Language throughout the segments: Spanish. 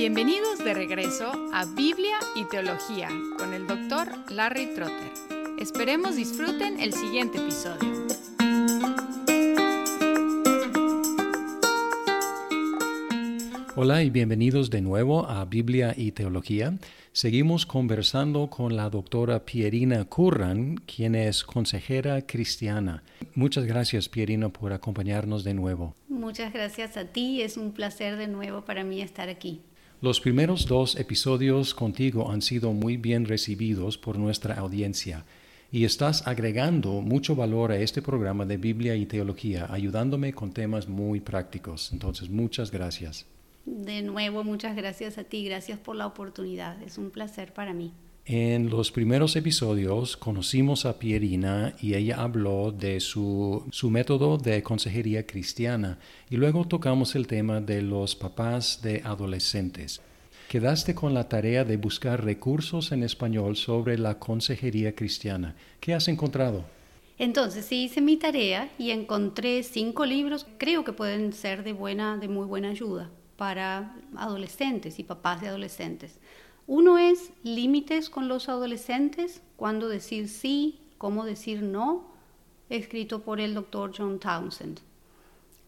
Bienvenidos de regreso a Biblia y Teología con el doctor Larry Trotter. Esperemos disfruten el siguiente episodio. Hola y bienvenidos de nuevo a Biblia y Teología. Seguimos conversando con la doctora Pierina Curran, quien es consejera cristiana. Muchas gracias, Pierina, por acompañarnos de nuevo. Muchas gracias a ti. Es un placer de nuevo para mí estar aquí. Los primeros dos episodios contigo han sido muy bien recibidos por nuestra audiencia y estás agregando mucho valor a este programa de Biblia y Teología, ayudándome con temas muy prácticos. Entonces, muchas gracias. De nuevo, muchas gracias a ti, gracias por la oportunidad, es un placer para mí. En los primeros episodios conocimos a Pierina y ella habló de su, su, método de consejería cristiana y luego tocamos el tema de los papás de adolescentes. Quedaste con la tarea de buscar recursos en español sobre la consejería cristiana. ¿Qué has encontrado? Entonces, sí hice mi tarea y encontré cinco libros, creo que pueden ser de buena, de muy buena ayuda para adolescentes y papás de adolescentes. Uno es límites con los adolescentes, cuándo decir sí, cómo decir no, escrito por el doctor John Townsend.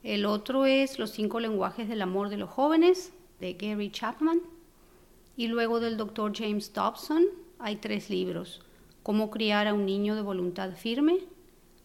El otro es Los cinco lenguajes del amor de los jóvenes, de Gary Chapman. Y luego del doctor James Dobson hay tres libros. Cómo criar a un niño de voluntad firme,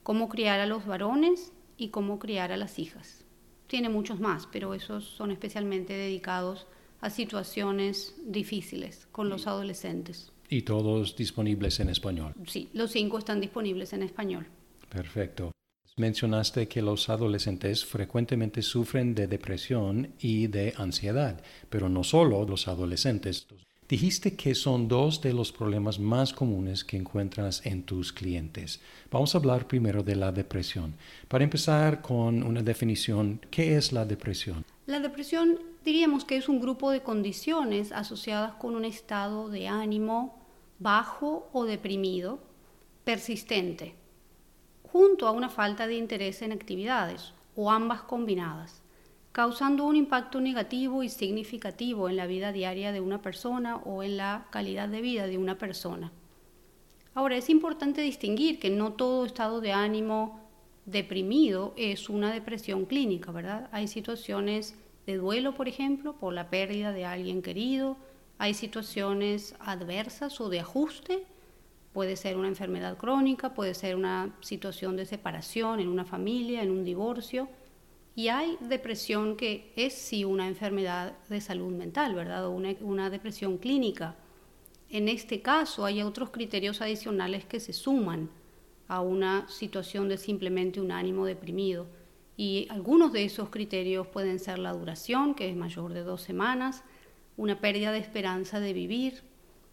cómo criar a los varones y cómo criar a las hijas tiene muchos más, pero esos son especialmente dedicados a situaciones difíciles con los adolescentes. ¿Y todos disponibles en español? Sí, los cinco están disponibles en español. Perfecto. Mencionaste que los adolescentes frecuentemente sufren de depresión y de ansiedad, pero no solo los adolescentes. Dijiste que son dos de los problemas más comunes que encuentras en tus clientes. Vamos a hablar primero de la depresión. Para empezar con una definición, ¿qué es la depresión? La depresión diríamos que es un grupo de condiciones asociadas con un estado de ánimo bajo o deprimido, persistente, junto a una falta de interés en actividades o ambas combinadas causando un impacto negativo y significativo en la vida diaria de una persona o en la calidad de vida de una persona. Ahora, es importante distinguir que no todo estado de ánimo deprimido es una depresión clínica, ¿verdad? Hay situaciones de duelo, por ejemplo, por la pérdida de alguien querido, hay situaciones adversas o de ajuste, puede ser una enfermedad crónica, puede ser una situación de separación en una familia, en un divorcio, y hay depresión que es sí una enfermedad de salud mental, ¿verdad? O una, depresión clínica. En este caso hay otros criterios adicionales que se suman a una situación de simplemente un ánimo deprimido. Y algunos de esos criterios pueden ser la duración, que es mayor de dos semanas, una pérdida de esperanza de vivir,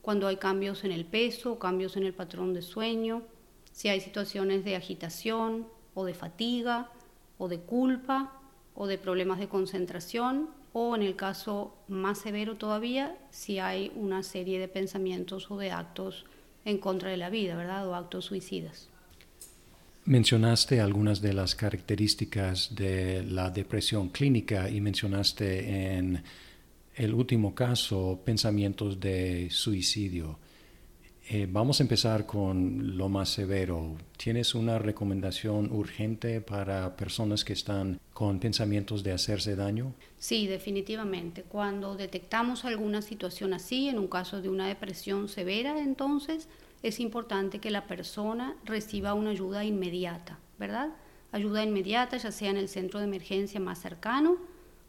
cuando hay cambios en el peso, cambios en el patrón de sueño, si hay situaciones de agitación o de fatiga, o de culpa o de problemas de concentración o en el caso más severo todavía si hay una serie de pensamientos o de actos en contra de la vida, ¿verdad? O actos suicidas. Mencionaste algunas de las características de la depresión clínica y mencionaste en el último caso pensamientos de suicidio. Eh, vamos a empezar con lo más severo. ¿Tienes una recomendación urgente para personas que están con pensamientos de hacerse daño? Sí, definitivamente. Cuando detectamos alguna situación así, en un caso de una depresión severa, entonces es importante que la persona reciba una ayuda inmediata, ¿verdad? Ayuda inmediata, ya sea en el centro de emergencia más cercano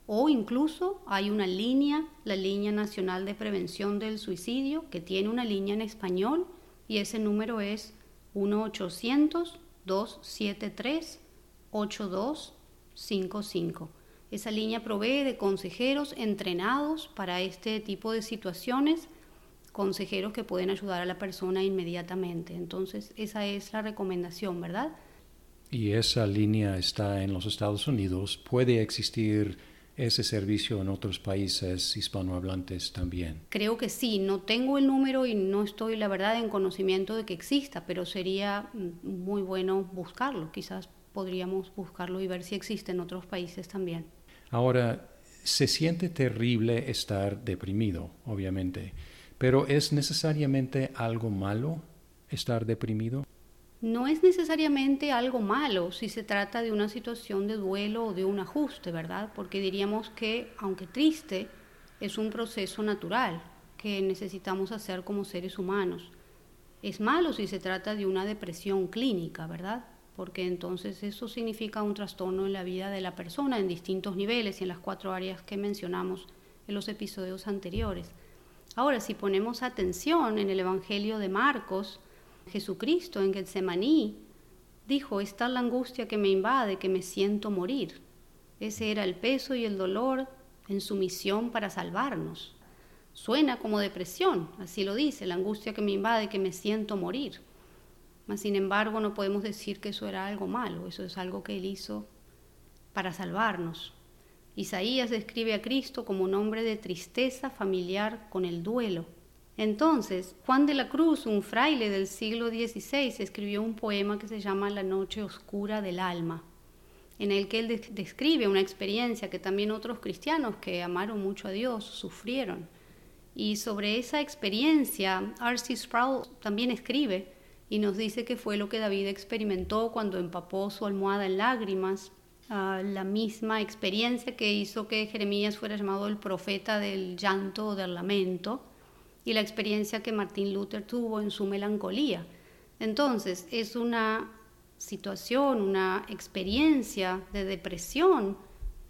o incluso hay una línea, la Línea Nacional de Prevención del Suicidio, que tiene una línea en español y ese número es 1-800-273-8255. Esa línea provee de consejeros entrenados para este tipo de situaciones, consejeros que pueden ayudar a la persona inmediatamente. Entonces, esa es la recomendación, ¿verdad? Y esa línea está en los Estados Unidos. ¿Puede existir ese servicio en otros países hispanohablantes también? Creo que sí, no tengo el número y no estoy, la verdad, en conocimiento de que exista, pero sería mm, muy bueno buscarlo. Quizás podríamos buscarlo y ver si existe en otros países también. Ahora, Se siente terrible estar deprimido, obviamente, pero ¿es necesariamente algo malo estar deprimido? No es necesariamente algo malo si se trata de una situación de duelo o de un ajuste, ¿verdad? Porque diríamos que, aunque triste, es un proceso natural que necesitamos hacer como seres humanos. Es malo si se trata de una depresión clínica, ¿verdad? Porque entonces eso significa un trastorno en la vida de la persona en distintos niveles y en las cuatro áreas que mencionamos en los episodios anteriores. Ahora, si ponemos atención en el Evangelio de Marcos, Jesucristo en Getsemaní dijo, está la angustia que me invade, que me siento morir. Ese era el peso y el dolor en su misión para salvarnos. Suena como depresión, así lo dice, la angustia que me invade, que me siento morir. Mas, sin embargo, no podemos decir que eso era algo malo, eso es algo que Él hizo para salvarnos. Isaías describe a Cristo como un hombre de tristeza familiar con el duelo. Entonces, Juan de la Cruz, un fraile del siglo XVI, escribió un poema que se llama La noche oscura del alma, en el que él describe una experiencia que también otros cristianos que amaron mucho a Dios sufrieron. Y sobre esa experiencia, R.C. Sproul también escribe y nos dice que fue lo que David experimentó cuando empapó su almohada en lágrimas, la misma experiencia que hizo que Jeremías fuera llamado el profeta del llanto o del lamento, y la experiencia que Martín Luther tuvo en su melancolía. Entonces, es una situación, una experiencia de depresión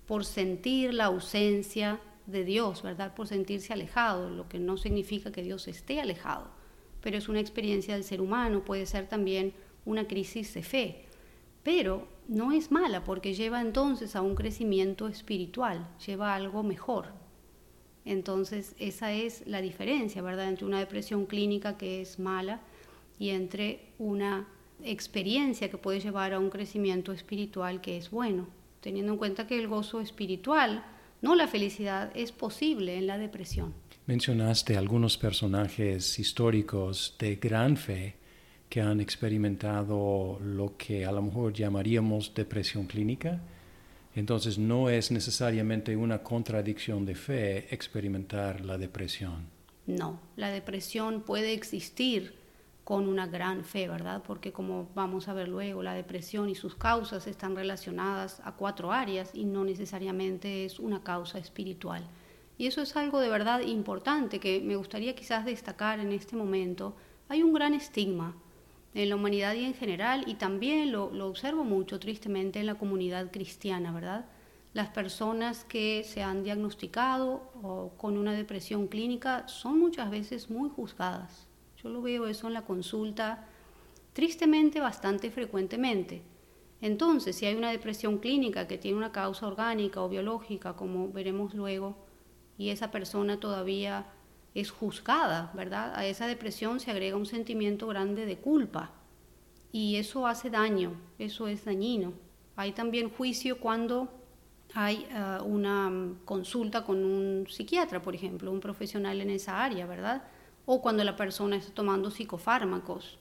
por sentir la ausencia de Dios, ¿verdad? Por sentirse alejado, lo que no significa que Dios esté alejado, pero es una experiencia del ser humano, puede ser también una crisis de fe, pero no es mala porque lleva entonces a un crecimiento espiritual, lleva algo mejor. Entonces esa es la diferencia, ¿verdad?, entre una depresión clínica que es mala y entre una experiencia que puede llevar a un crecimiento espiritual que es bueno, teniendo en cuenta que el gozo espiritual no la felicidad es posible en la depresión. Mencionaste algunos personajes históricos de gran fe que han experimentado lo que a lo mejor llamaríamos depresión clínica. Entonces no es necesariamente una contradicción de fe experimentar la depresión. No, la depresión puede existir con una gran fe, ¿verdad? Porque como vamos a ver luego, la depresión y sus causas están relacionadas a cuatro áreas y no necesariamente es una causa espiritual. Y eso es algo de verdad importante que me gustaría quizás destacar en este momento. Hay un gran estigma en la humanidad y en general, y también lo, observo mucho tristemente en la comunidad cristiana, ¿verdad? Las personas que se han diagnosticado con una depresión clínica son muchas veces muy juzgadas yo lo veo eso en la consulta tristemente bastante frecuentemente. Entonces, si hay una depresión clínica que tiene una causa orgánica o biológica, como veremos luego, y esa persona todavía es juzgada, ¿verdad? A esa depresión se agrega un sentimiento grande de culpa y eso hace daño, eso es dañino. Hay también juicio cuando hay eh, una consulta con un psiquiatra, por ejemplo, un profesional en esa área, ¿verdad? o cuando la persona está tomando psicofármacos.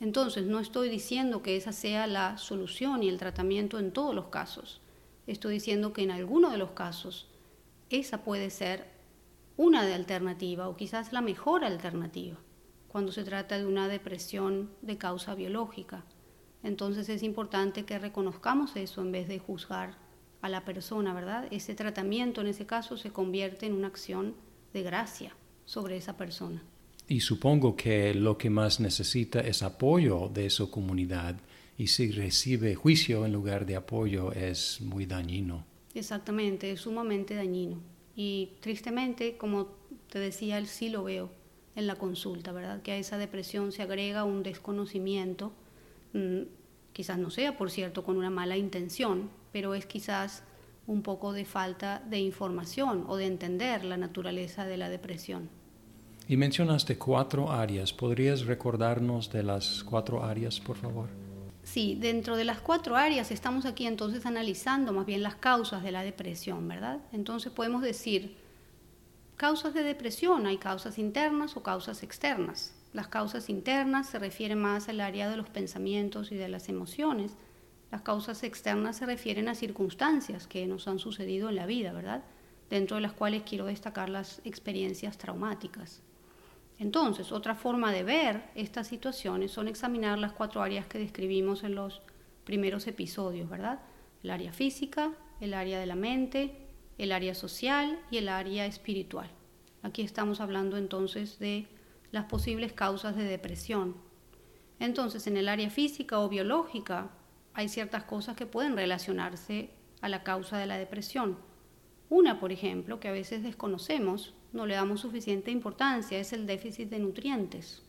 Entonces, no estoy diciendo que esa sea la solución y el tratamiento en todos los casos. Estoy diciendo que en alguno de los casos esa puede ser una de alternativa o quizás la mejor alternativa cuando se trata de una depresión de causa biológica. Entonces es importante que reconozcamos eso en vez de juzgar a la persona, ¿verdad? Ese tratamiento en ese caso se convierte en una acción de gracia sobre esa persona. Y supongo que lo que más necesita es apoyo de su comunidad y si recibe juicio en lugar de apoyo es muy dañino. Exactamente, es sumamente dañino. Y tristemente, como te decía, sí lo veo en la consulta, ¿verdad? Que a esa depresión se agrega un desconocimiento, mm, quizás no sea, por cierto, con una mala intención, pero es quizás un poco de falta de información o de entender la naturaleza de la depresión. Y mencionaste cuatro áreas. ¿Podrías recordarnos de las cuatro áreas, por favor? Sí, dentro de las cuatro áreas estamos aquí entonces analizando más bien las causas de la depresión, ¿verdad? Entonces podemos decir, causas de depresión, hay causas internas o causas externas. Las causas internas se refieren más al área de los pensamientos y de las emociones. Las causas externas se refieren a circunstancias que nos han sucedido en la vida, ¿verdad? dentro de las cuales quiero destacar las experiencias traumáticas. Entonces, otra forma de ver estas situaciones son examinar las cuatro áreas que describimos en los primeros episodios, ¿verdad? El área física, el área de la mente, el área social y el área espiritual. Aquí estamos hablando entonces de las posibles causas de depresión. Entonces, en el área física o biológica hay ciertas cosas que pueden relacionarse a la causa de la depresión. Una, por ejemplo, que a veces desconocemos, no le damos suficiente importancia, es el déficit de nutrientes.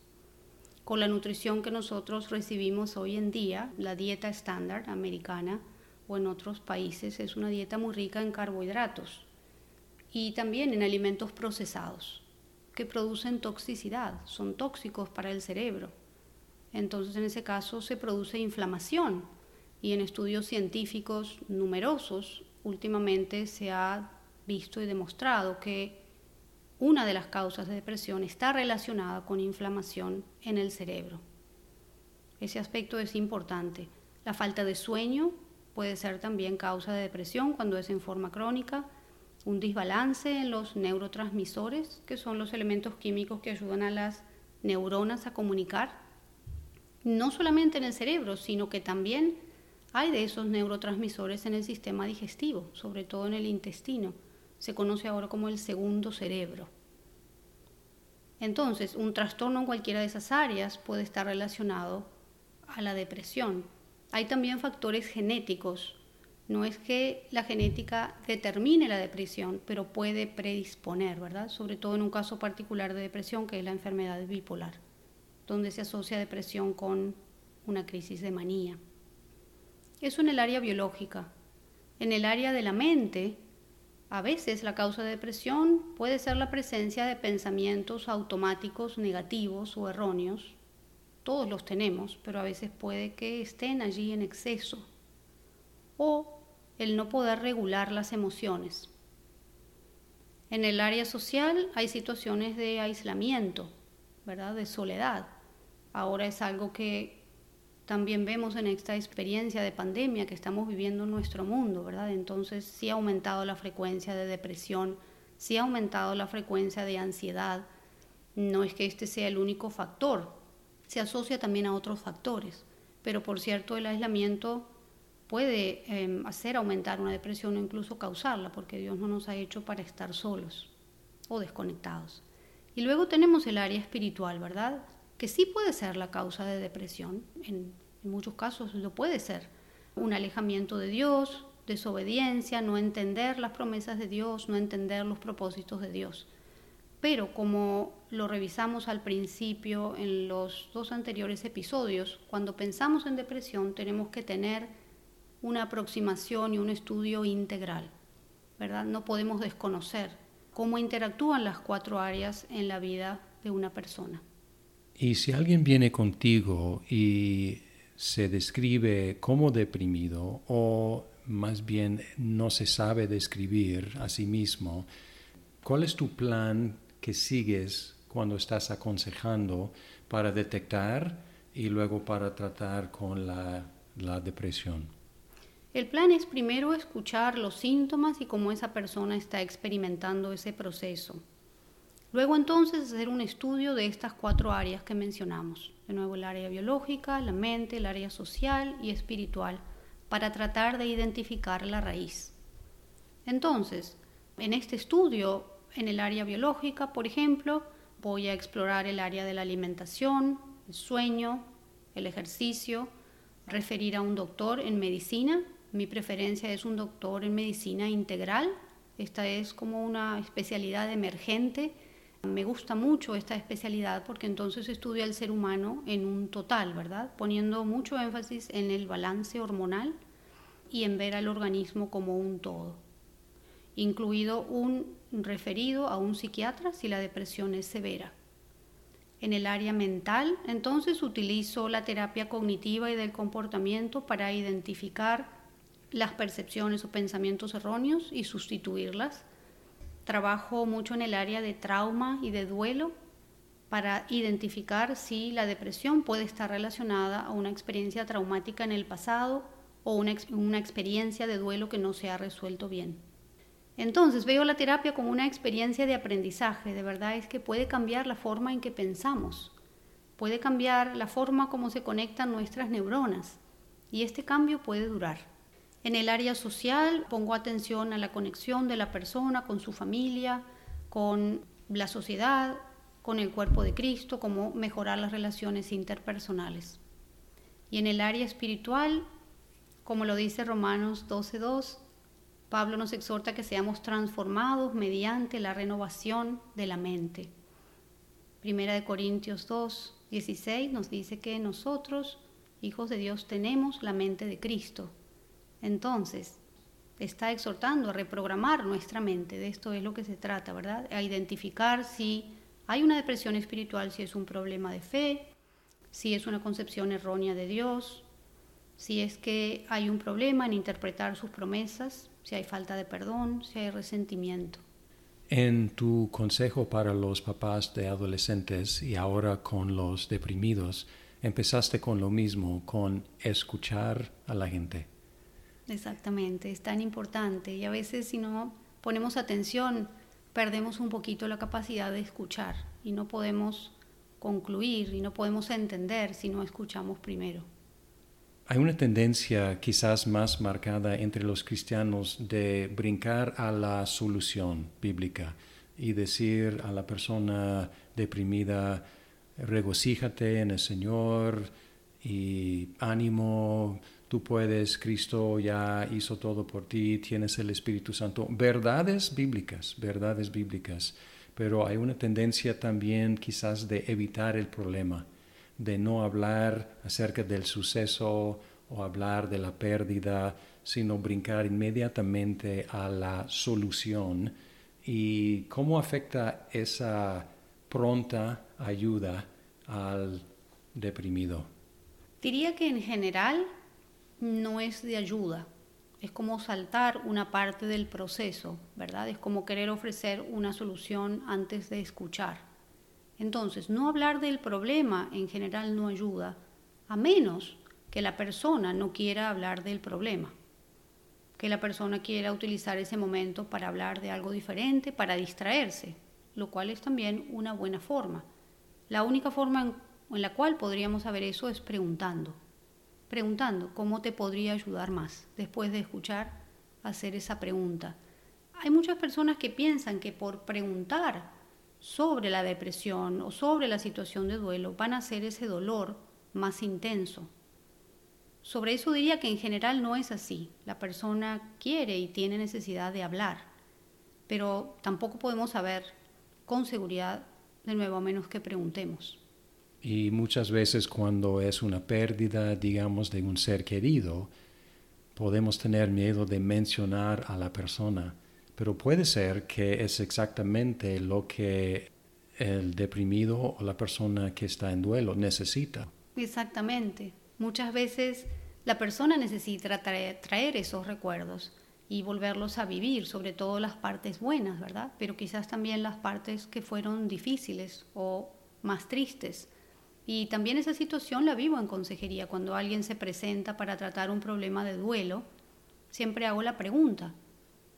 Con la nutrición que nosotros recibimos hoy en día, la dieta estándar americana o en otros países es una dieta muy rica en carbohidratos y también en alimentos procesados que producen toxicidad, son tóxicos para el cerebro. Entonces en ese caso se produce inflamación y en estudios científicos numerosos últimamente se ha visto y demostrado que una de las causas de depresión está relacionada con inflamación en el cerebro. Ese aspecto es importante. La falta de sueño puede ser también causa de depresión cuando es en forma crónica. Un desbalance en los neurotransmisores, que son los elementos químicos que ayudan a las neuronas a comunicar, no solamente en el cerebro, sino que también hay de esos neurotransmisores en el sistema digestivo, sobre todo en el intestino. Se conoce ahora como el segundo cerebro. Entonces, un trastorno en cualquiera de esas áreas puede estar relacionado a la depresión. Hay también factores genéticos. No es que la genética determine la depresión, pero puede predisponer, ¿verdad? Sobre todo en un caso particular de depresión, que es la enfermedad bipolar, donde se asocia depresión con una crisis de manía. Eso en el área biológica. En el área de la mente, a veces la causa de depresión puede ser la presencia de pensamientos automáticos negativos o erróneos. Todos los tenemos, pero a veces puede que estén allí en exceso. O el no poder regular las emociones. En el área social hay situaciones de aislamiento, ¿verdad? De soledad. Ahora es algo que también vemos en esta experiencia de pandemia que estamos viviendo en nuestro mundo, ¿verdad? Entonces sí ha aumentado la frecuencia de depresión, sí ha aumentado la frecuencia de ansiedad. No es que este sea el único factor, se asocia también a otros factores, pero por cierto el aislamiento puede em, hacer aumentar una depresión o incluso causarla, porque Dios no nos ha hecho para estar solos o desconectados. Y luego tenemos el área espiritual, ¿verdad? Que sí puede ser la causa de depresión, en, muchos casos lo puede ser. Un alejamiento de Dios, desobediencia, no entender las promesas de Dios, no entender los propósitos de Dios. Pero como lo revisamos al principio en los dos anteriores episodios, cuando pensamos en depresión tenemos que tener una aproximación y un estudio integral, ¿verdad? No podemos desconocer cómo interactúan las cuatro áreas en la vida de una persona. Y si alguien viene contigo y se describe como deprimido o más bien no se sabe describir a sí mismo, ¿cuál es tu plan que sigues cuando estás aconsejando para detectar y luego para tratar con la, la depresión? El plan es primero escuchar los síntomas y cómo esa persona está experimentando ese proceso. Luego entonces hacer un estudio de estas cuatro áreas que mencionamos. De nuevo el área biológica, la mente, el área social y espiritual, para tratar de identificar la raíz. Entonces, en este estudio, en el área biológica, por ejemplo, voy a explorar el área de la alimentación, el sueño, el ejercicio, referir a un doctor en medicina. Mi preferencia es un doctor en medicina integral. Esta es como una especialidad emergente me gusta mucho esta especialidad porque entonces estudia el ser humano en un total, ¿verdad? Poniendo mucho énfasis en el balance hormonal y en ver al organismo como un todo, incluido un referido a un psiquiatra si la depresión es severa. En el área mental, entonces utilizo la terapia cognitiva y del comportamiento para identificar las percepciones o pensamientos erróneos y sustituirlas Trabajo mucho en el área de trauma y de duelo para identificar si la depresión puede estar relacionada a una experiencia traumática en el pasado o una, experiencia de duelo que no se ha resuelto bien. Entonces veo la terapia como una experiencia de aprendizaje, de verdad es que puede cambiar la forma en que pensamos, puede cambiar la forma como se conectan nuestras neuronas y este cambio puede durar. En el área social pongo atención a la conexión de la persona con su familia, con la sociedad, con el cuerpo de Cristo, cómo mejorar las relaciones interpersonales. Y en el área espiritual, como lo dice Romanos 12.2, Pablo nos exhorta que seamos transformados mediante la renovación de la mente. Primera de Corintios 2, 16 nos dice que nosotros, hijos de Dios, tenemos la mente de Cristo. Entonces, está exhortando a reprogramar nuestra mente, de esto es lo que se trata, ¿verdad? A identificar si hay una depresión espiritual, si es un problema de fe, si es una concepción errónea de Dios, si es que hay un problema en interpretar sus promesas, si hay falta de perdón, si hay resentimiento. En tu consejo para los papás de adolescentes y ahora con los deprimidos, empezaste con lo mismo, con escuchar a la gente. Exactamente, es tan importante y a veces si no ponemos atención perdemos un poquito la capacidad de escuchar y no podemos concluir y no podemos entender si no escuchamos primero. Hay una tendencia quizás más marcada entre los cristianos de brincar a la solución bíblica y decir a la persona deprimida, regocíjate en el Señor y ánimo, tú puedes, Cristo ya hizo todo por ti, tienes el Espíritu Santo. Verdades bíblicas, verdades bíblicas, pero hay una tendencia también quizás de evitar el problema de no hablar acerca del suceso o hablar de la pérdida, sino brincar inmediatamente a la solución y cómo afecta esa pronta ayuda al deprimido. Diría que en general no es de ayuda, es como saltar una parte del proceso, ¿verdad? Es como querer ofrecer una solución antes de escuchar. Entonces, no hablar del problema en general no ayuda, a menos que la persona no quiera hablar del problema, que la persona quiera utilizar ese momento para hablar de algo diferente, para distraerse, lo cual es también una buena forma. La única forma en, la cual podríamos saber eso es preguntando, preguntando cómo te podría ayudar más después de escuchar hacer esa pregunta. Hay muchas personas que piensan que por preguntar sobre la depresión o sobre la situación de duelo van a hacer ese dolor más intenso. Sobre eso diría que en general no es así. La persona quiere y tiene necesidad de hablar, pero tampoco podemos saber con seguridad de nuevo a menos que preguntemos. Y muchas veces cuando es una pérdida, digamos, de un ser querido, podemos tener miedo de mencionar a la persona pero puede ser que es exactamente lo que el deprimido o la persona que está en duelo necesita. Exactamente. Muchas veces la persona necesita traer, esos recuerdos y volverlos a vivir, sobre todo las partes buenas, ¿verdad? Pero quizás también las partes que fueron difíciles o más tristes. Y también esa situación la vivo en consejería. Cuando alguien se presenta para tratar un problema de duelo, siempre hago la pregunta,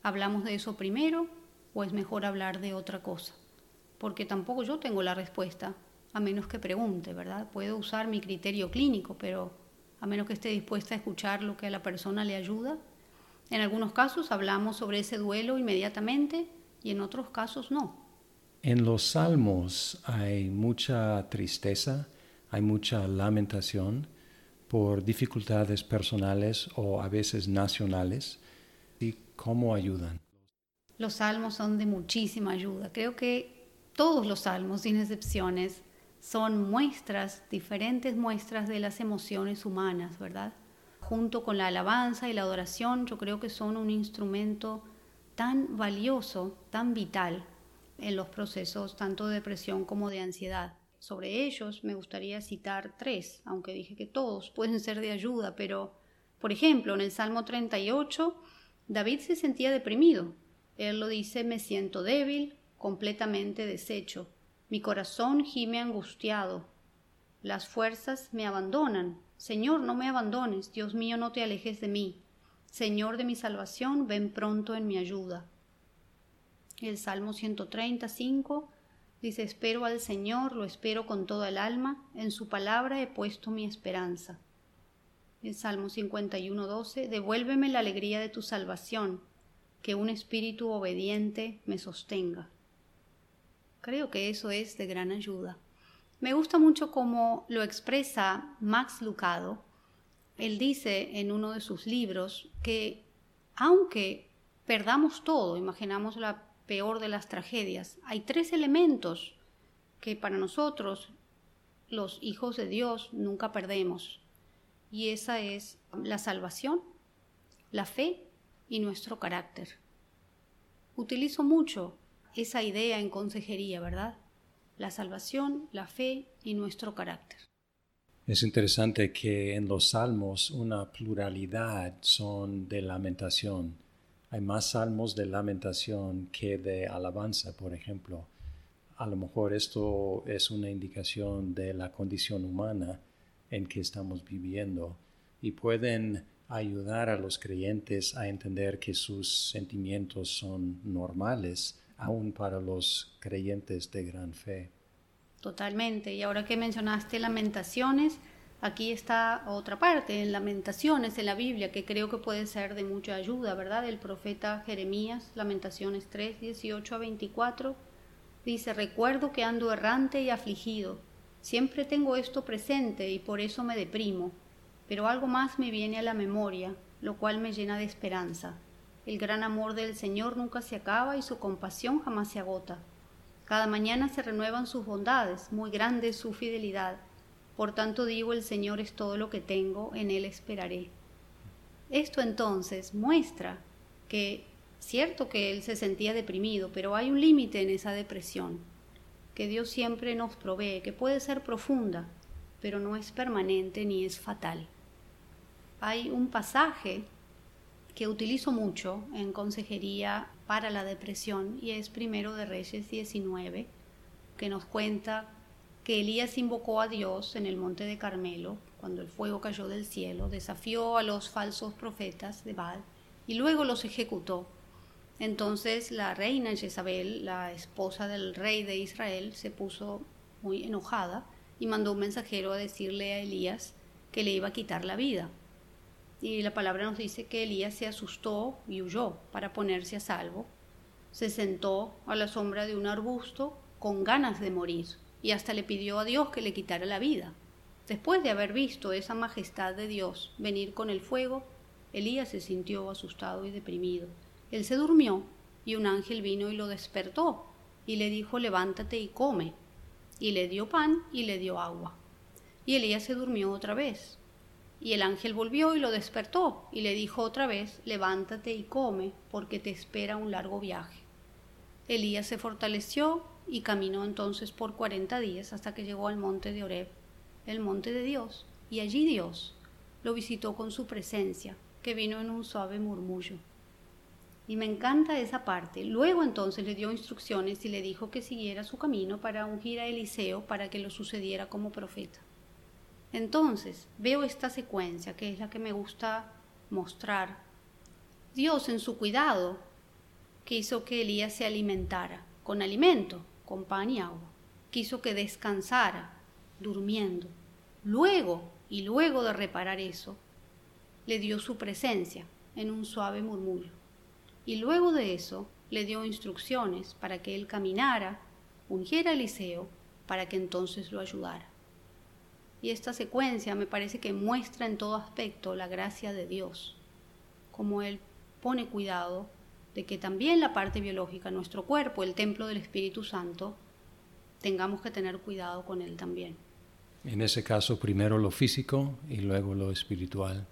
¿Hablamos de eso primero o es mejor hablar de otra cosa? Porque tampoco yo tengo la respuesta, a menos que pregunte, ¿verdad? Puedo usar mi criterio clínico, pero a menos que esté dispuesta a escuchar lo que a la persona le ayuda. En algunos casos hablamos sobre ese duelo inmediatamente y en otros casos no. En los salmos hay mucha tristeza, hay mucha lamentación por dificultades personales o a veces nacionales ¿Cómo ayudan? Los salmos son de muchísima ayuda. Creo que todos los salmos, sin excepciones, son muestras, diferentes muestras de las emociones humanas, ¿verdad? Junto con la alabanza y la adoración, yo creo que son un instrumento tan valioso, tan vital en los procesos tanto de depresión como de ansiedad. Sobre ellos me gustaría citar tres, aunque dije que todos pueden ser de ayuda, pero, por ejemplo, en el Salmo 38, David se sentía deprimido. Él lo dice, me siento débil, completamente deshecho. Mi corazón gime angustiado. Las fuerzas me abandonan. Señor, no me abandones. Dios mío, no te alejes de mí. Señor de mi salvación, ven pronto en mi ayuda. El Salmo 135 dice, espero al Señor, lo espero con toda el alma, en su palabra he puesto mi esperanza. El Salmo 51, 12, devuélveme la alegría de tu salvación, que un espíritu obediente me sostenga. Creo que eso es de gran ayuda. Me gusta mucho cómo lo expresa Max Lucado. Él dice en uno de sus libros que aunque perdamos todo, imaginamos la peor de las tragedias, hay tres elementos que para nosotros, los hijos de Dios, nunca perdemos. Y esa es la salvación, la fe y nuestro carácter. Utilizo mucho esa idea en consejería, ¿verdad? la salvación, la fe y nuestro carácter. Es interesante que en los salmos una pluralidad son de lamentación. Hay más salmos de lamentación que de alabanza, por ejemplo. A lo mejor esto es una indicación de la condición humana en que estamos viviendo y pueden ayudar a los creyentes a entender que sus sentimientos son normales aún para los creyentes de gran fe. Totalmente. Y ahora que mencionaste lamentaciones, aquí está otra parte, en lamentaciones en la Biblia, que creo que puede ser de mucha ayuda, ¿verdad? El profeta Jeremías, lamentaciones 3, 18 a 24, dice, recuerdo que ando errante y afligido. Siempre tengo esto presente y por eso me deprimo, pero algo más me viene a la memoria, lo cual me llena de esperanza. El gran amor del Señor nunca se acaba y su compasión jamás se agota. Cada mañana se renuevan sus bondades, muy grande es su fidelidad. Por tanto digo, el Señor es todo lo que tengo, en Él esperaré. Esto entonces muestra que, cierto que Él se sentía deprimido, pero hay un límite en esa depresión, que Dios siempre nos provee, que puede ser profunda, pero no es permanente ni es fatal. Hay un pasaje que utilizo mucho en consejería para la depresión y es primero de Reyes 19, que nos cuenta que Elías invocó a Dios en el monte de Carmelo, cuando el fuego cayó del cielo, desafió a los falsos profetas de Baal y luego los ejecutó. Entonces la reina Jezabel, la esposa del rey de Israel, se puso muy enojada y mandó un mensajero a decirle a Elías que le iba a quitar la vida. Y la palabra nos dice que Elías se asustó y huyó para ponerse a salvo. Se sentó a la sombra de un arbusto con ganas de morir y hasta le pidió a Dios que le quitara la vida. Después de haber visto esa majestad de Dios venir con el fuego, Elías se sintió asustado y deprimido. Él se durmió y un ángel vino y lo despertó y le dijo levántate y come. Y le dio pan y le dio agua. Y Elías se durmió otra vez. Y el ángel volvió y lo despertó y le dijo otra vez, levántate y come, porque te espera un largo viaje. Elías se fortaleció y caminó entonces por cuarenta días hasta que llegó al monte de Oreb, el monte de Dios, y allí Dios lo visitó con su presencia, que vino en un suave murmullo. Y me encanta esa parte. Luego entonces le dio instrucciones y le dijo que siguiera su camino para ungir a Eliseo para que lo sucediera como profeta. Entonces veo esta secuencia que es la que me gusta mostrar. Dios en su cuidado quiso que Elías se alimentara con alimento, con pan y agua. Quiso que descansara, durmiendo. Luego, y luego de reparar eso, le dio su presencia en un suave murmullo. Y luego de eso le dio instrucciones para que él caminara, ungiera a Eliseo, para que entonces lo ayudara. Y esta secuencia me parece que muestra en todo aspecto la gracia de Dios, como Él pone cuidado de que también la parte biológica, nuestro cuerpo, el templo del Espíritu Santo, tengamos que tener cuidado con Él también. En ese caso, primero lo físico y luego lo espiritual.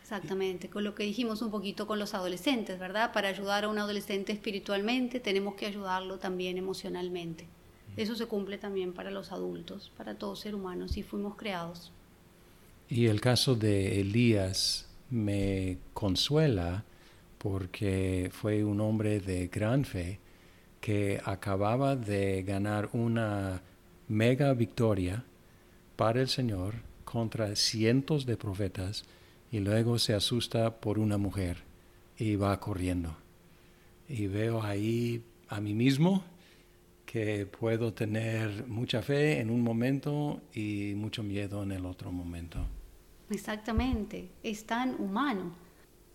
Exactamente, con lo que dijimos un poquito con los adolescentes, ¿verdad? Para ayudar a un adolescente espiritualmente tenemos que ayudarlo también emocionalmente. Eso se cumple también para los adultos, para todo ser humano, si fuimos creados. Y el caso de Elías me consuela porque fue un hombre de gran fe que acababa de ganar una mega victoria para el Señor contra cientos de profetas y luego se asusta por una mujer y va corriendo. Y veo ahí a mí mismo que puedo tener mucha fe en un momento y mucho miedo en el otro momento. Exactamente, es tan humano.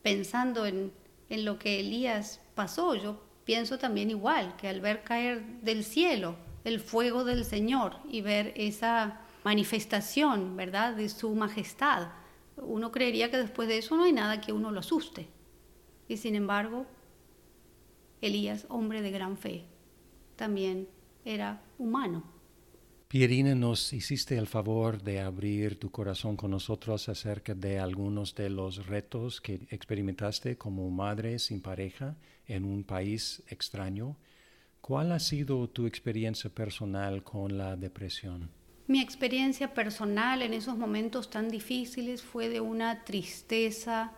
Pensando en, en lo que Elías pasó, yo pienso también igual, que al ver caer del cielo el fuego del Señor y ver esa manifestación, ¿verdad?, de su majestad, uno creería que después de eso no hay nada que uno lo asuste. Y sin embargo, Elías, hombre de gran fe, también era humano. Pierina, nos hiciste el favor de abrir tu corazón con nosotros acerca de algunos de los retos que experimentaste como madre sin pareja en un país extraño. ¿Cuál ha sido tu experiencia personal con la depresión? Mi experiencia personal en esos momentos tan difíciles fue de una tristeza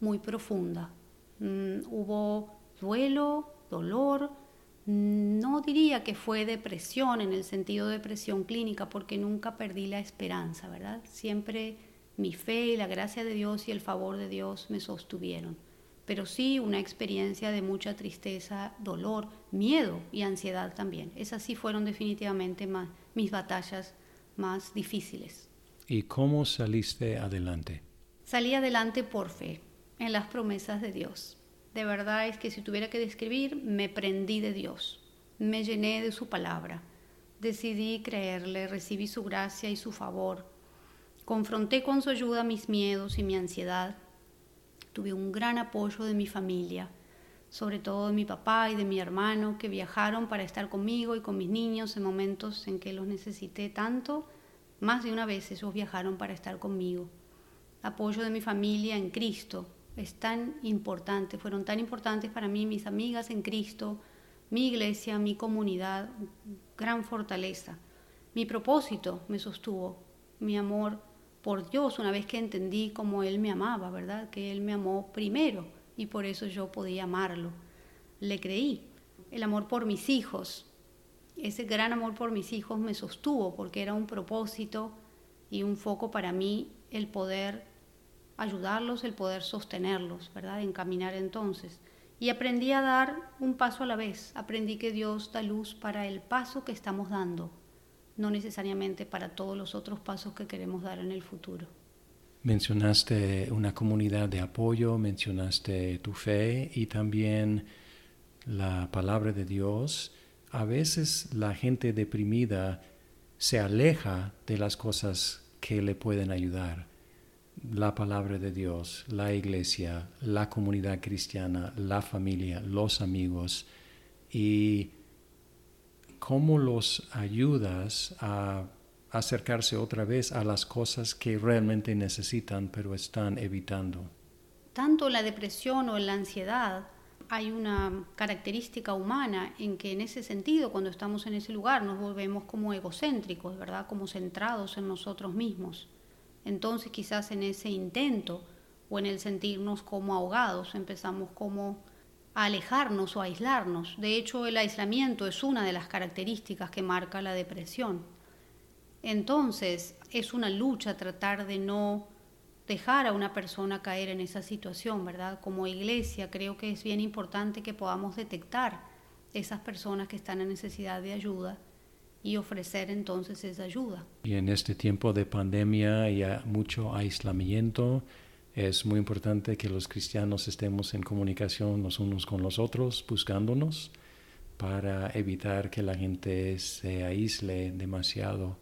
muy profunda. Mm, hubo duelo, dolor. No diría que fue depresión en el sentido de depresión clínica, porque nunca perdí la esperanza, ¿verdad? Siempre mi fe y la gracia de Dios y el favor de Dios me sostuvieron. Pero sí una experiencia de mucha tristeza, dolor, miedo y ansiedad también. Esas sí fueron definitivamente mis batallas más difíciles. ¿Y cómo saliste adelante? Salí adelante por fe, en las promesas de Dios de verdad es que si tuviera que describir, me prendí de Dios, me llené de su palabra, decidí creerle, recibí su gracia y su favor, confronté con su ayuda mis miedos y mi ansiedad, tuve un gran apoyo de mi familia, sobre todo de mi papá y de mi hermano, que viajaron para estar conmigo y con mis niños en momentos en que los necesité tanto. Más de una vez ellos viajaron para estar conmigo. Apoyo de mi familia en Cristo, es tan importante, fueron tan importantes para mí mis amigas en Cristo, mi iglesia, mi comunidad, gran fortaleza. Mi propósito me sostuvo, mi amor por Dios, una vez que entendí cómo Él me amaba, ¿verdad? Que Él me amó primero y por eso yo podía amarlo. Le creí. El amor por mis hijos, ese gran amor por mis hijos me sostuvo porque era un propósito y un foco para mí el poder ayudarlos, el poder sostenerlos, ¿verdad? Encaminar entonces. Y aprendí a dar un paso a la vez. Aprendí que Dios da luz para el paso que estamos dando, no necesariamente para todos los otros pasos que queremos dar en el futuro. Mencionaste una comunidad de apoyo, mencionaste tu fe y también la palabra de Dios. A veces la gente deprimida se aleja de las cosas que le pueden ayudar la palabra de Dios, la iglesia, la comunidad cristiana, la familia, los amigos y cómo los ayudas a acercarse otra vez a las cosas que realmente necesitan pero están evitando. Tanto la depresión o la ansiedad hay una característica humana en que en ese sentido, cuando estamos en ese lugar, nos volvemos como egocéntricos, ¿verdad? Como centrados en nosotros mismos. Entonces quizás en ese intento o en el sentirnos como ahogados empezamos como a alejarnos o a aislarnos. De hecho, el aislamiento es una de las características que marca la depresión. Entonces, es una lucha tratar de no dejar a una persona caer en esa situación, ¿verdad? Como iglesia creo que es bien importante que podamos detectar esas personas que están en necesidad de ayuda y ofrecer entonces esa ayuda. Y en este tiempo de pandemia y mucho aislamiento, es muy importante que los cristianos estemos en comunicación los unos con los otros, buscándonos, para evitar que la gente se aísle demasiado.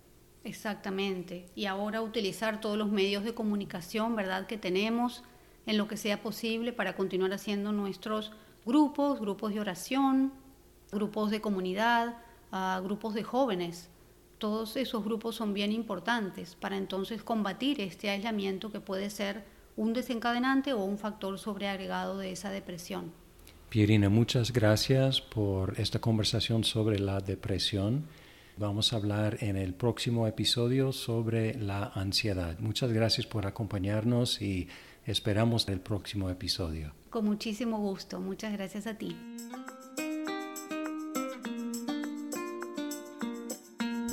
Exactamente. Y ahora utilizar todos los medios de comunicación, ¿verdad?, que tenemos en lo que sea posible para continuar haciendo nuestros grupos, grupos de oración, grupos de comunidad, a grupos de jóvenes. Todos esos grupos son bien importantes para entonces combatir este aislamiento que puede ser un desencadenante o un factor sobreagregado de esa depresión. Pierina, muchas gracias por esta conversación sobre la depresión. Vamos a hablar en el próximo episodio sobre la ansiedad. Muchas gracias por acompañarnos y esperamos el próximo episodio. Con muchísimo gusto. Muchas gracias a ti.